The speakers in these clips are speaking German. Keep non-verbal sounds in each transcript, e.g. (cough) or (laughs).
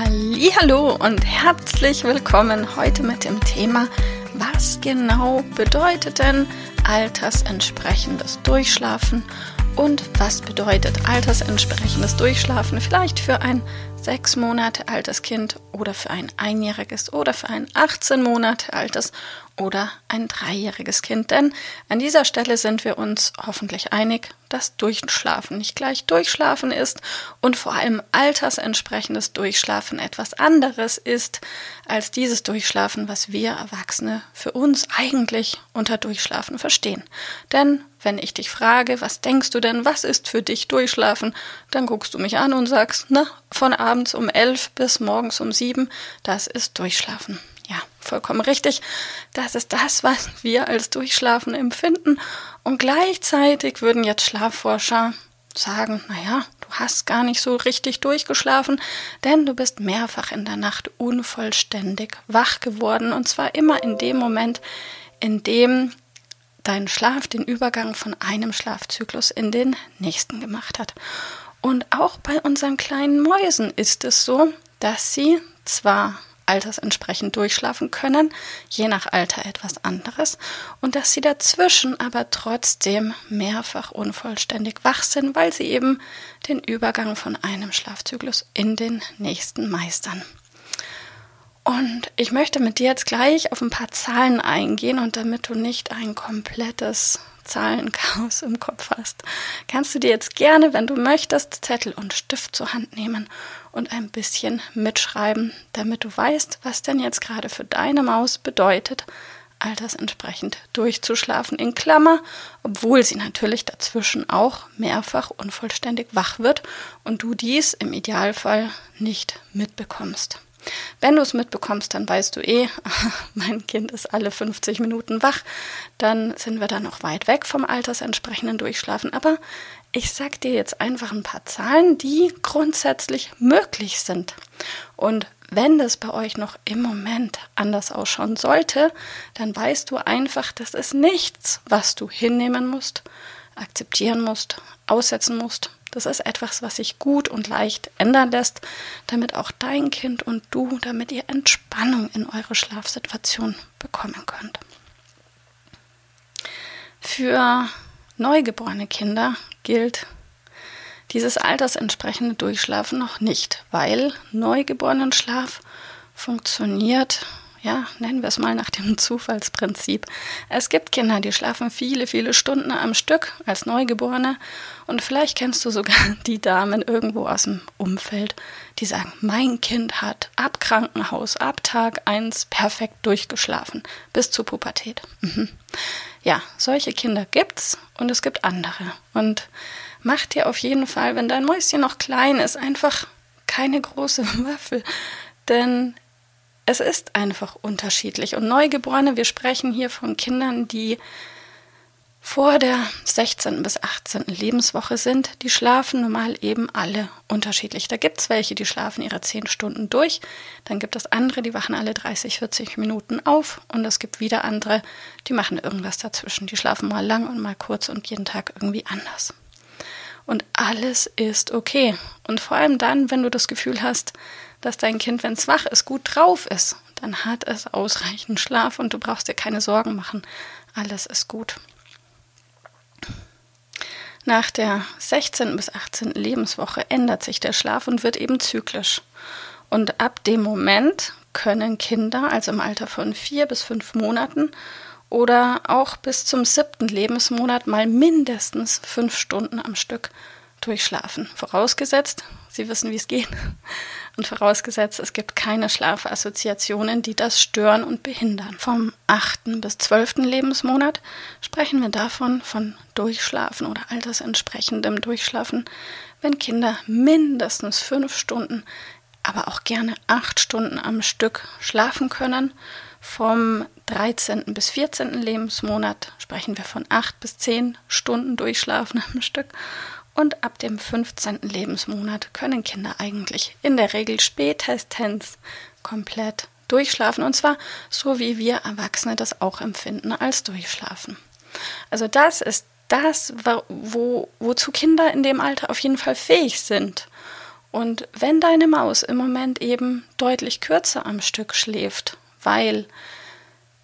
Hallo und herzlich willkommen heute mit dem Thema, was genau bedeutet denn altersentsprechendes Durchschlafen und was bedeutet altersentsprechendes Durchschlafen vielleicht für ein sechs Monate altes Kind oder für ein einjähriges oder für ein 18 Monate altes oder ein dreijähriges Kind. Denn an dieser Stelle sind wir uns hoffentlich einig, dass Durchschlafen nicht gleich Durchschlafen ist und vor allem altersentsprechendes Durchschlafen etwas anderes ist als dieses Durchschlafen, was wir Erwachsene für uns eigentlich unter Durchschlafen verstehen. Denn wenn ich dich frage, was denkst du denn, was ist für dich Durchschlafen, dann guckst du mich an und sagst, na, von abends um elf bis morgens um sieben, das ist Durchschlafen vollkommen richtig. Das ist das, was wir als Durchschlafen empfinden. Und gleichzeitig würden jetzt Schlafforscher sagen, naja, du hast gar nicht so richtig durchgeschlafen, denn du bist mehrfach in der Nacht unvollständig wach geworden. Und zwar immer in dem Moment, in dem dein Schlaf den Übergang von einem Schlafzyklus in den nächsten gemacht hat. Und auch bei unseren kleinen Mäusen ist es so, dass sie zwar altersentsprechend durchschlafen können, je nach Alter etwas anderes, und dass sie dazwischen aber trotzdem mehrfach unvollständig wach sind, weil sie eben den Übergang von einem Schlafzyklus in den nächsten meistern. Und ich möchte mit dir jetzt gleich auf ein paar Zahlen eingehen und damit du nicht ein komplettes Zahlenchaos im Kopf hast, kannst du dir jetzt gerne, wenn du möchtest, Zettel und Stift zur Hand nehmen und ein bisschen mitschreiben, damit du weißt, was denn jetzt gerade für deine Maus bedeutet, altersentsprechend durchzuschlafen in Klammer, obwohl sie natürlich dazwischen auch mehrfach unvollständig wach wird und du dies im Idealfall nicht mitbekommst. Wenn du es mitbekommst, dann weißt du eh, (laughs) mein Kind ist alle 50 Minuten wach, dann sind wir da noch weit weg vom altersentsprechenden Durchschlafen. Aber ich sag dir jetzt einfach ein paar Zahlen, die grundsätzlich möglich sind. Und wenn das bei euch noch im Moment anders ausschauen sollte, dann weißt du einfach, das ist nichts, was du hinnehmen musst, akzeptieren musst, aussetzen musst, das ist etwas, was sich gut und leicht ändern lässt, damit auch dein Kind und du, damit ihr Entspannung in eure Schlafsituation bekommen könnt. Für neugeborene Kinder gilt dieses altersentsprechende Durchschlafen noch nicht, weil Neugeborenenschlaf funktioniert ja, nennen wir es mal nach dem (laughs) Zufallsprinzip. Es gibt Kinder, die schlafen viele, viele Stunden am Stück als Neugeborene und vielleicht kennst du sogar (laughs) die Damen irgendwo aus dem Umfeld, die sagen, mein Kind hat ab Krankenhaus, ab Tag 1 perfekt durchgeschlafen, bis zur Pubertät. Mhm. Ja, solche Kinder gibt's und es gibt andere. Und mach dir auf jeden Fall, wenn dein Mäuschen noch klein ist, einfach keine große (laughs) Waffel. Denn es ist einfach unterschiedlich. Und Neugeborene, wir sprechen hier von Kindern, die vor der 16. bis 18. Lebenswoche sind, die schlafen normal eben alle unterschiedlich. Da gibt es welche, die schlafen ihre 10 Stunden durch, dann gibt es andere, die wachen alle 30, 40 Minuten auf und es gibt wieder andere, die machen irgendwas dazwischen. Die schlafen mal lang und mal kurz und jeden Tag irgendwie anders. Und alles ist okay. Und vor allem dann, wenn du das Gefühl hast, dass dein Kind, wenn es wach ist, gut drauf ist, dann hat es ausreichend Schlaf und du brauchst dir keine Sorgen machen. Alles ist gut. Nach der 16. bis 18. Lebenswoche ändert sich der Schlaf und wird eben zyklisch. Und ab dem Moment können Kinder, also im Alter von vier bis fünf Monaten oder auch bis zum siebten Lebensmonat, mal mindestens fünf Stunden am Stück durchschlafen. Vorausgesetzt, Sie wissen, wie es geht. Und vorausgesetzt, es gibt keine Schlafassoziationen, die das stören und behindern. Vom 8. bis 12. Lebensmonat sprechen wir davon von Durchschlafen oder altersentsprechendem Durchschlafen, wenn Kinder mindestens fünf Stunden aber auch gerne acht Stunden am Stück schlafen können. Vom 13. bis 14. Lebensmonat sprechen wir von acht bis zehn Stunden Durchschlafen am Stück. Und ab dem 15. Lebensmonat können Kinder eigentlich in der Regel spätestens komplett durchschlafen. Und zwar so, wie wir Erwachsene das auch empfinden als Durchschlafen. Also das ist das, wo, wozu Kinder in dem Alter auf jeden Fall fähig sind. Und wenn deine Maus im Moment eben deutlich kürzer am Stück schläft, weil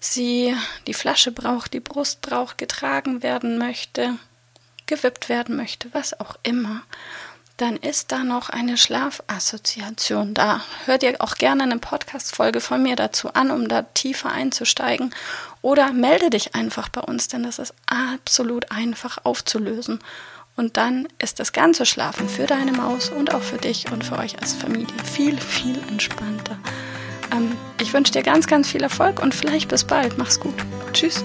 sie die Flasche braucht, die Brust braucht, getragen werden möchte, gewippt werden möchte, was auch immer, dann ist da noch eine Schlafassoziation da. Hört ihr auch gerne eine Podcast-Folge von mir dazu an, um da tiefer einzusteigen. Oder melde dich einfach bei uns, denn das ist absolut einfach aufzulösen. Und dann ist das ganze Schlafen für deine Maus und auch für dich und für euch als Familie viel, viel entspannter. Ähm, ich wünsche dir ganz, ganz viel Erfolg und vielleicht bis bald. Mach's gut. Tschüss.